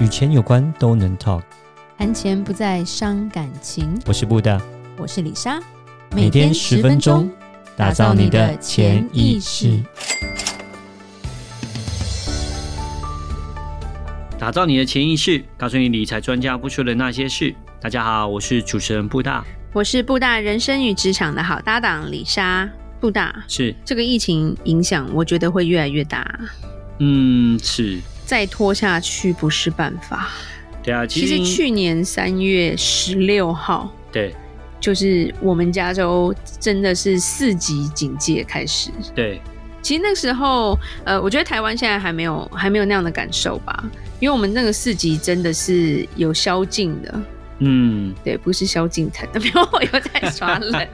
与钱有关都能 talk，谈钱不再伤感情。我是布大，我是李莎，每天十分钟，打造你的潜意识，打造你的潜意识，告诉你理财专家不说的那些事。大家好，我是主持人布大，我是布大人生与职场的好搭档李莎。布大是这个疫情影响，我觉得会越来越大。嗯，是。再拖下去不是办法。对啊，其实，去年三月十六号，对，就是我们加州真的是四级警戒开始。对，其实那时候，呃，我觉得台湾现在还没有还没有那样的感受吧，因为我们那个四级真的是有宵禁的。嗯，对，不是萧敬腾，没有，我又在耍冷。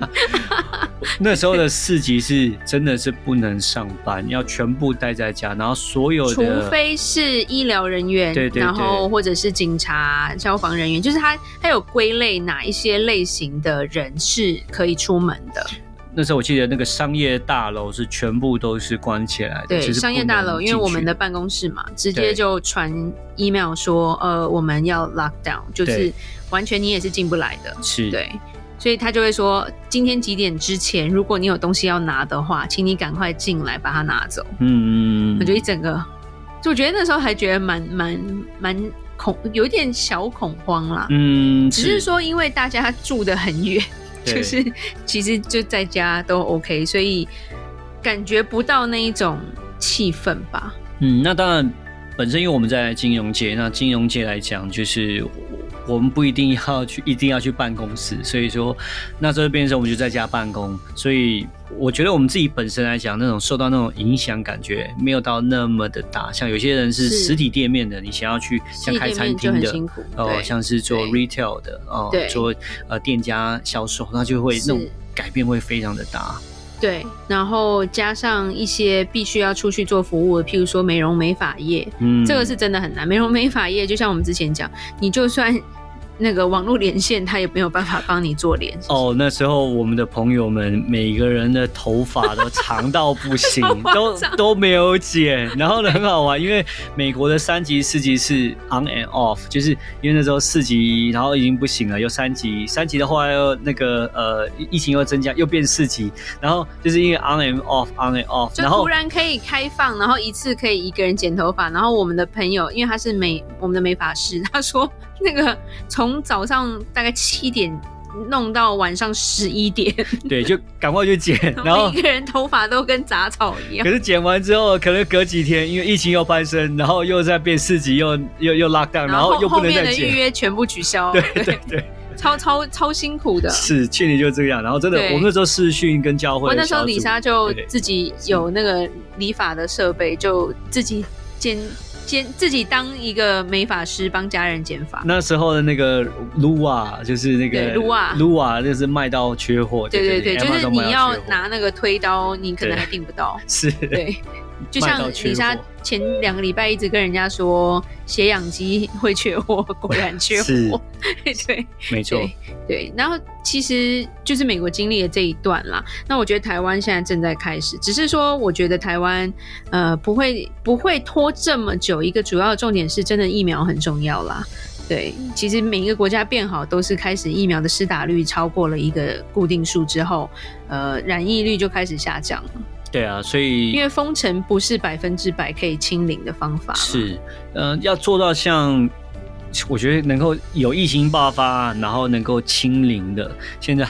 那时候的四级是真的是不能上班，要全部待在家，然后所有的，除非是医疗人员，对对对，然后或者是警察、消防人员，就是他他有归类哪一些类型的人是可以出门的。那时候我记得那个商业大楼是全部都是关起来的，对，商业大楼，因为我们的办公室嘛，直接就传 email 说，呃，我们要 lock down，就是完全你也是进不来的，是对，所以他就会说，今天几点之前，如果你有东西要拿的话，请你赶快进来把它拿走。嗯，我觉得一整个，就我觉得那时候还觉得蛮蛮蛮恐，有一点小恐慌啦。嗯，只是说因为大家住的很远。就是其实就在家都 OK，所以感觉不到那一种气氛吧。嗯，那当然，本身因为我们在金融界，那金融界来讲，就是。我们不一定要去，一定要去办公室，所以说那这边的时候我们就在家办公。所以我觉得我们自己本身来讲，那种受到那种影响感觉没有到那么的大。像有些人是实体店面的，你想要去像开餐厅的哦，像是做 retail 的哦，做呃店家销售，那就会那种改变会非常的大。对，然后加上一些必须要出去做服务的，譬如说美容美发业，嗯，这个是真的很难。美容美发业就像我们之前讲，你就算。那个网络连线，他也没有办法帮你做连线。哦，那时候我们的朋友们每个人的头发都长到不行，都都没有剪。然后呢，很好玩，因为美国的三级、四级是 on and off，就是因为那时候四级，然后已经不行了，又三级，三级的话又那个呃疫情又增加，又变四级。然后就是因为 on and off，on and off，就突然可以开放，然后一次可以一个人剪头发。然后我们的朋友，因为他是美我们的美发师，他说。那个从早上大概七点弄到晚上十一点，对，就赶快去剪，然后每个人头发都跟杂草一样。可是剪完之后，可能隔几天，因为疫情又攀升，然后又在变四级，又又又 lock down，然后又不能再剪。后面的预约全部取消，对对对，超超超辛苦的。是去年就这样，然后真的，我们那时候试训跟教会，我那时候李莎就自己有那个理发的设备，就自己剪。先自己当一个美发师，帮家人剪发。那时候的那个撸瓦，就是那个撸瓦，撸瓦就是卖到缺货。对对对，就是你要拿那个推刀，你可能还订不到。是，对。就像李莎前两个礼拜一直跟人家说血氧机会缺货，果然缺货。对，没错。对，然后其实就是美国经历了这一段啦。那我觉得台湾现在正在开始，只是说我觉得台湾呃不会不会拖这么久。一个主要的重点是真的疫苗很重要啦。对，其实每一个国家变好都是开始疫苗的施打率超过了一个固定数之后，呃，染疫率就开始下降了。对啊，所以因为封城不是百分之百可以清零的方法，是，嗯、呃，要做到像我觉得能够有疫情爆发，然后能够清零的，现在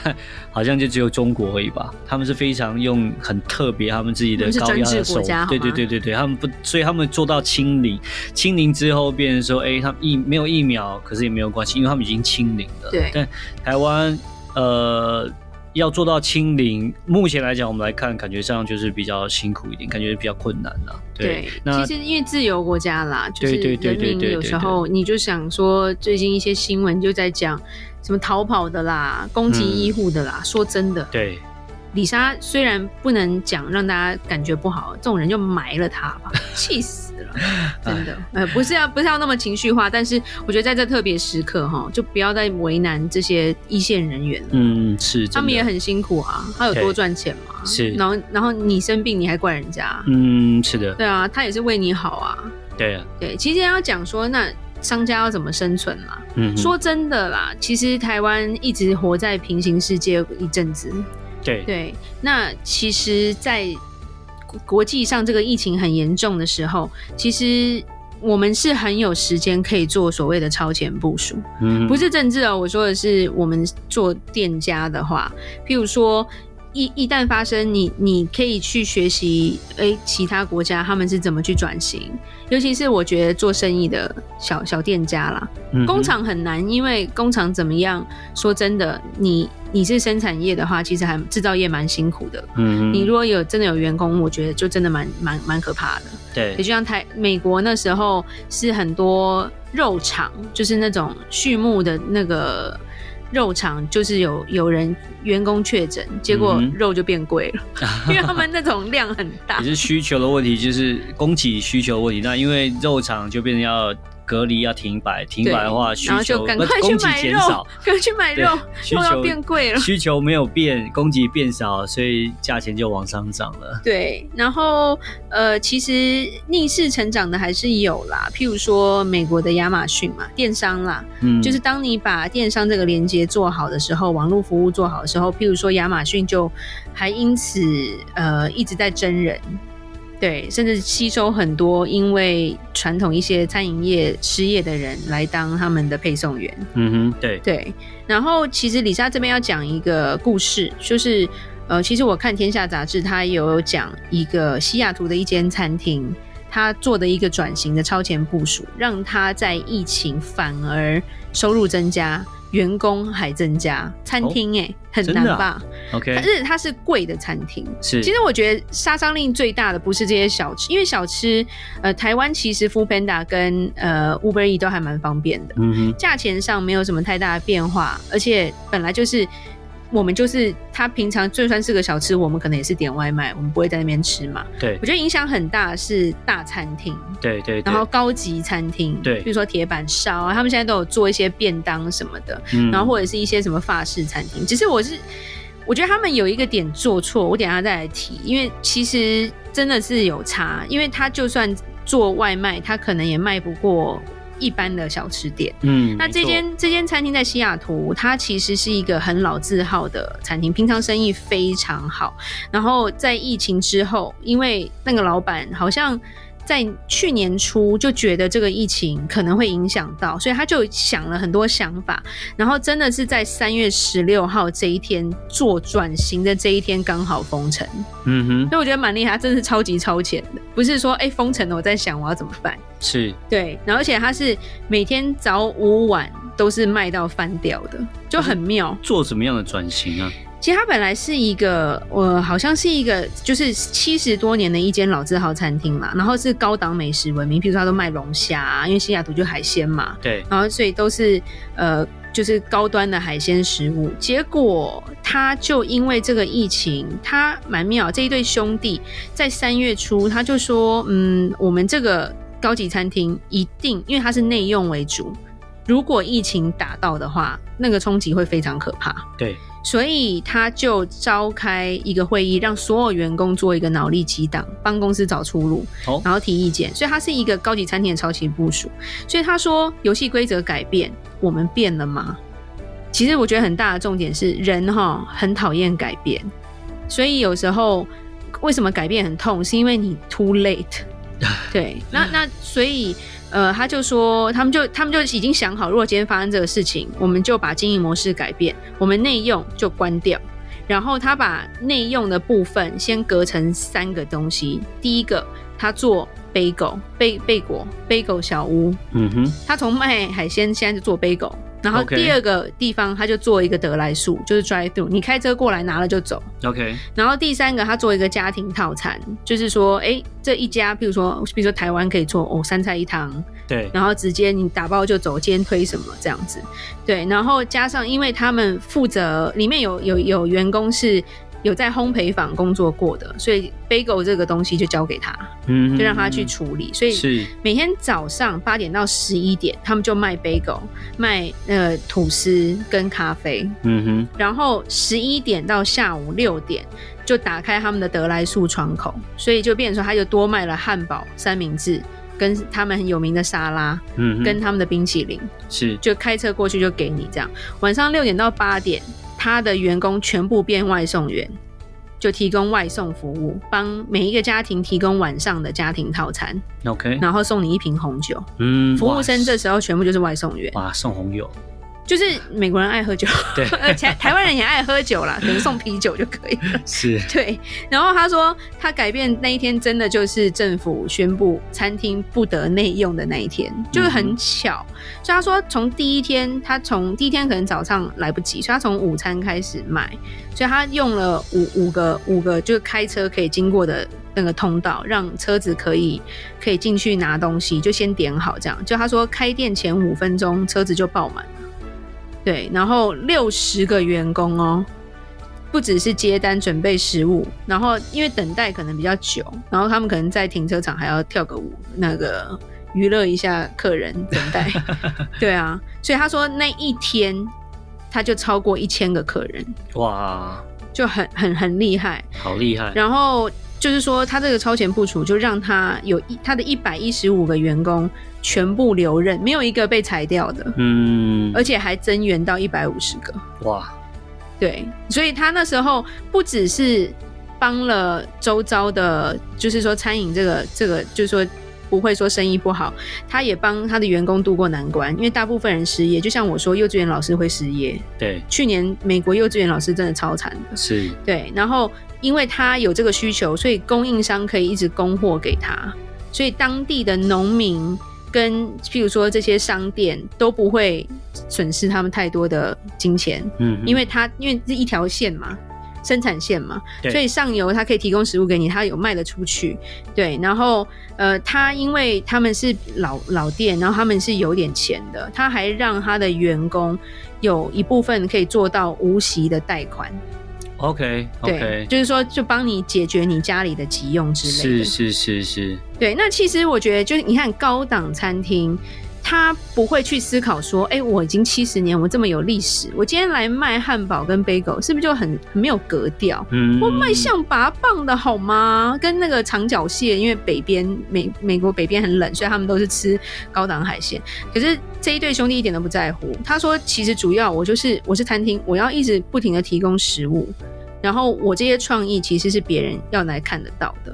好像就只有中国而已吧？他们是非常用很特别他们自己的高压的手，对对对对对，他们不，所以他们做到清零，清零之后变成说，哎，他们疫没有疫苗，可是也没有关系，因为他们已经清零了。对，但台湾，呃。要做到清零，目前来讲，我们来看，感觉上就是比较辛苦一点，感觉比较困难了。对，对那其实因为自由国家啦，就是人民有时候你就想说，最近一些新闻就在讲什么逃跑的啦，攻击医护的啦。嗯、说真的，对。李莎虽然不能讲让大家感觉不好，这种人就埋了他吧，气死了，真的。呃，不是要不是要那么情绪化，但是我觉得在这特别时刻哈，就不要再为难这些一线人员了。嗯，是，他们也很辛苦啊，他有多赚钱嘛？是。然后然后你生病你还怪人家？嗯，是的。对啊，他也是为你好啊。对啊。对，其实要讲说那。商家要怎么生存啦。嗯，说真的啦，其实台湾一直活在平行世界一阵子。对对，那其实，在国际上这个疫情很严重的时候，其实我们是很有时间可以做所谓的超前部署。嗯，不是政治哦，我说的是我们做店家的话，譬如说。一一旦发生，你你可以去学习，哎，其他国家他们是怎么去转型？尤其是我觉得做生意的小小店家啦，嗯、工厂很难，因为工厂怎么样？说真的，你你是生产业的话，其实还制造业蛮辛苦的。嗯，你如果有真的有员工，我觉得就真的蛮蛮蛮可怕的。对，也就像台美国那时候是很多肉厂，就是那种畜牧的那个。肉厂就是有有人员工确诊，结果肉就变贵了，嗯，因为他们那种量很大。也是需求的问题，就是供给需求的问题。那因为肉厂就变成要。隔离要停摆，停摆的话，需求，赶快去买肉，赶快去买肉，需求变贵了。需求没有变，供给变少，所以价钱就往上涨了。对，然后呃，其实逆势成长的还是有啦，譬如说美国的亚马逊嘛，电商啦，嗯，就是当你把电商这个连接做好的时候，网络服务做好的时候，譬如说亚马逊就还因此呃一直在征人。对，甚至吸收很多因为传统一些餐饮业失业的人来当他们的配送员。嗯哼，对对。然后其实李莎这边要讲一个故事，就是呃，其实我看《天下杂志》，它有讲一个西雅图的一间餐厅，它做的一个转型的超前部署，让它在疫情反而收入增加。员工还增加，餐厅哎、欸、很难吧、啊、？OK，但是它是贵的餐厅。是，其实我觉得杀伤力最大的不是这些小吃，因为小吃，呃，台湾其实 Foodpanda 跟呃 Uber Eats 都还蛮方便的，嗯哼，价钱上没有什么太大的变化，而且本来就是。我们就是他平常就算是个小吃，我们可能也是点外卖，我们不会在那边吃嘛。对，我觉得影响很大是大餐厅，对，对对，然后高级餐厅，对，比如说铁板烧啊，他们现在都有做一些便当什么的，嗯，然后或者是一些什么法式餐厅。只是我是我觉得他们有一个点做错，我等下再来提，因为其实真的是有差，因为他就算做外卖，他可能也卖不过。一般的小吃店，嗯，那这间这间餐厅在西雅图，它其实是一个很老字号的餐厅，平常生意非常好。然后在疫情之后，因为那个老板好像。在去年初就觉得这个疫情可能会影响到，所以他就想了很多想法，然后真的是在三月十六号这一天做转型的这一天刚好封城。嗯哼，所以我觉得蛮厉害，他真的是超级超前的，不是说哎、欸、封城了我在想我要怎么办，是对，然后而且他是每天早午晚都是卖到翻掉的，就很妙。做什么样的转型啊？其实它本来是一个，呃，好像是一个，就是七十多年的一间老字号餐厅嘛，然后是高档美食闻名，譬如说它都卖龙虾啊，因为西雅图就海鲜嘛，对，然后所以都是呃，就是高端的海鲜食物。结果他就因为这个疫情，他蛮妙，这一对兄弟在三月初他就说，嗯，我们这个高级餐厅一定，因为它是内用为主，如果疫情打到的话，那个冲击会非常可怕。对。所以他就召开一个会议，让所有员工做一个脑力激荡，帮公司找出路，然后提意见。所以他是一个高级餐厅的超前部署。所以他说，游戏规则改变，我们变了吗？其实我觉得很大的重点是，人哈很讨厌改变，所以有时候为什么改变很痛，是因为你 too late。对，那那所以。呃，他就说，他们就他们就已经想好，如果今天发生这个事情，我们就把经营模式改变，我们内用就关掉，然后他把内用的部分先隔成三个东西。第一个，他做贝狗贝贝果贝狗小屋，嗯哼，他从卖海鲜现在就做贝果。然后第二个地方，他就做一个得来速，就是 drive through，你开车过来拿了就走。OK。然后第三个，他做一个家庭套餐，就是说，哎，这一家，比如说，比如说台湾可以做哦，三菜一汤。对。然后直接你打包就走，今天推什么这样子。对。然后加上，因为他们负责里面有有有员工是。有在烘焙坊工作过的，所以 bagel 这个东西就交给他，嗯，就让他去处理。所以是每天早上八点到十一点，他们就卖 bagel，卖呃吐司跟咖啡，嗯哼。然后十一点到下午六点就打开他们的得来速窗口，所以就变成说他就多卖了汉堡、三明治跟他们很有名的沙拉，嗯，跟他们的冰淇淋，是就开车过去就给你这样。晚上六点到八点，他的员工全部变外送员，就提供外送服务，帮每一个家庭提供晚上的家庭套餐，OK，然后送你一瓶红酒，嗯，服务生这时候全部就是外送员，哇，送红酒。就是美国人爱喝酒，对，而且台湾人也爱喝酒啦，可能送啤酒就可以了。是，对。然后他说，他改变那一天真的就是政府宣布餐厅不得内用的那一天，就是很巧。嗯、所以他说，从第一天，他从第一天可能早上来不及，所以他从午餐开始卖，所以他用了五五个五个就是开车可以经过的那个通道，让车子可以可以进去拿东西，就先点好这样。就他说，开店前五分钟车子就爆满。对，然后六十个员工哦，不只是接单准备食物，然后因为等待可能比较久，然后他们可能在停车场还要跳个舞，那个娱乐一下客人等待。对啊，所以他说那一天他就超过一千个客人，哇，就很很很厉害，好厉害。然后就是说他这个超前部署，就让他有一他的一百一十五个员工。全部留任，没有一个被裁掉的，嗯，而且还增援到一百五十个，哇，对，所以他那时候不只是帮了周遭的，就是说餐饮这个这个，就是说不会说生意不好，他也帮他的员工渡过难关，因为大部分人失业，就像我说，幼稚园老师会失业，对，去年美国幼稚园老师真的超惨的，是，对，然后因为他有这个需求，所以供应商可以一直供货给他，所以当地的农民。跟譬如说这些商店都不会损失他们太多的金钱，嗯，因为他因为是一条线嘛，生产线嘛，所以上游它可以提供食物给你，它有卖得出去，对，然后呃，他因为他们是老老店，然后他们是有点钱的，他还让他的员工有一部分可以做到无息的贷款。OK，对，okay. 就是说，就帮你解决你家里的急用之类的。是是是是。对，那其实我觉得，就是你看高档餐厅，他不会去思考说，哎、欸，我已经七十年，我这么有历史，我今天来卖汉堡跟贝果，是不是就很很没有格调？嗯。我卖象拔蚌的好吗？跟那个长脚蟹，因为北边美美国北边很冷，所以他们都是吃高档海鲜。可是这一对兄弟一点都不在乎。他说，其实主要我就是我是餐厅，我要一直不停的提供食物。然后我这些创意其实是别人要来看得到的，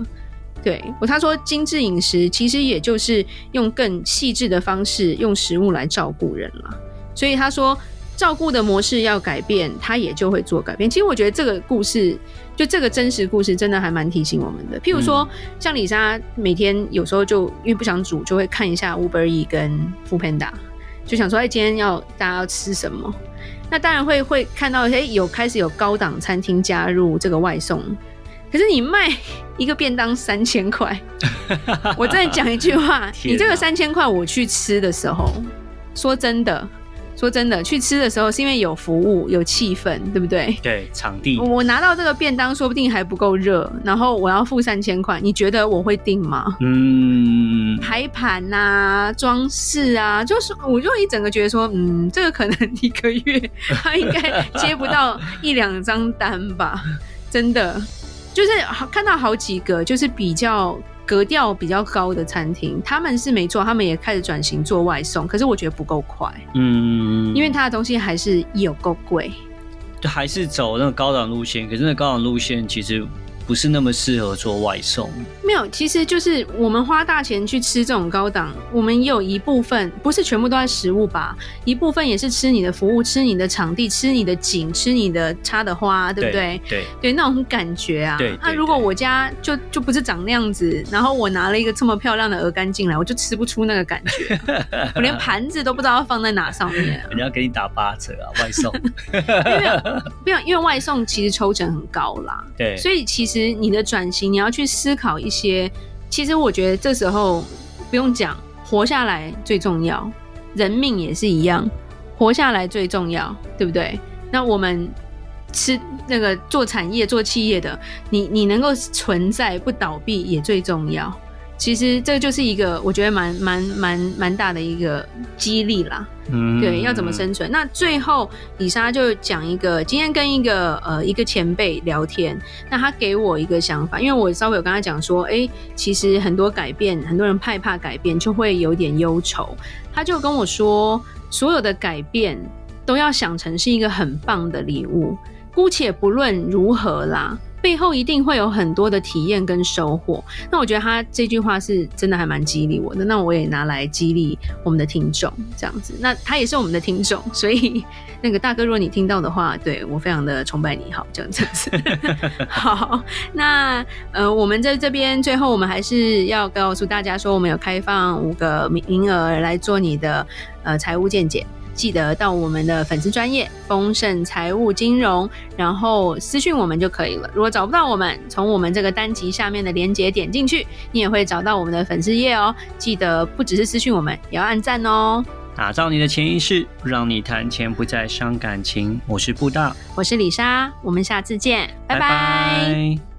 对我他说精致饮食其实也就是用更细致的方式用食物来照顾人了，所以他说照顾的模式要改变，他也就会做改变。其实我觉得这个故事就这个真实故事真的还蛮提醒我们的。譬如说像李莎每天有时候就因为不想煮，就会看一下 Uber Eats 跟 Foodpanda，就想说哎今天要大家要吃什么。那当然会会看到，哎，有开始有高档餐厅加入这个外送，可是你卖一个便当三千块，我再讲一句话，你这个三千块我去吃的时候，说真的。说真的，去吃的时候是因为有服务、有气氛，对不对？对，场地。我拿到这个便当，说不定还不够热，然后我要付三千块，你觉得我会订吗？嗯，排盘啊，装饰啊，就是我就一整个觉得说，嗯，这个可能一个月他应该接不到一两张单吧，真的，就是看到好几个，就是比较。格调比较高的餐厅，他们是没错，他们也开始转型做外送，可是我觉得不够快，嗯，因为他的东西还是有够贵，就还是走那个高档路线，可是那个高档路线其实。不是那么适合做外送。没有，其实就是我们花大钱去吃这种高档，我们也有一部分不是全部都在食物吧，一部分也是吃你的服务，吃你的场地，吃你的景，吃你的插的花，对不对？对对，那种感觉啊。对。那如果我家就就不是长那样子，然后我拿了一个这么漂亮的鹅肝进来，我就吃不出那个感觉，我连盘子都不知道放在哪上面。人家给你打八折啊，外送。因为没有，因为外送其实抽成很高啦。对。所以其实。其实你的转型，你要去思考一些。其实我觉得这时候不用讲，活下来最重要，人命也是一样，活下来最重要，对不对？那我们吃那个做产业、做企业的，你你能够存在不倒闭也最重要。其实这就是一个我觉得蛮蛮蛮蛮大的一个激励啦。嗯，对，要怎么生存？那最后李莎就讲一个，今天跟一个呃一个前辈聊天，那他给我一个想法，因为我稍微有跟他讲说，哎，其实很多改变，很多人害怕改变，就会有点忧愁。他就跟我说，所有的改变都要想成是一个很棒的礼物，姑且不论如何啦。背后一定会有很多的体验跟收获。那我觉得他这句话是真的还蛮激励我的。那我也拿来激励我们的听众，这样子。那他也是我们的听众，所以那个大哥，如果你听到的话，对，我非常的崇拜你，好，这样子。好，那呃，我们在这边最后，我们还是要告诉大家说，我们有开放五个名额来做你的呃财务见解。记得到我们的粉丝专业丰盛财务金融，然后私讯我们就可以了。如果找不到我们，从我们这个单集下面的链接点进去，你也会找到我们的粉丝页哦。记得不只是私讯我们，也要按赞哦。打造你的潜意识，让你谈钱不再伤感情。我是布大，我是李莎，我们下次见，拜拜。拜拜。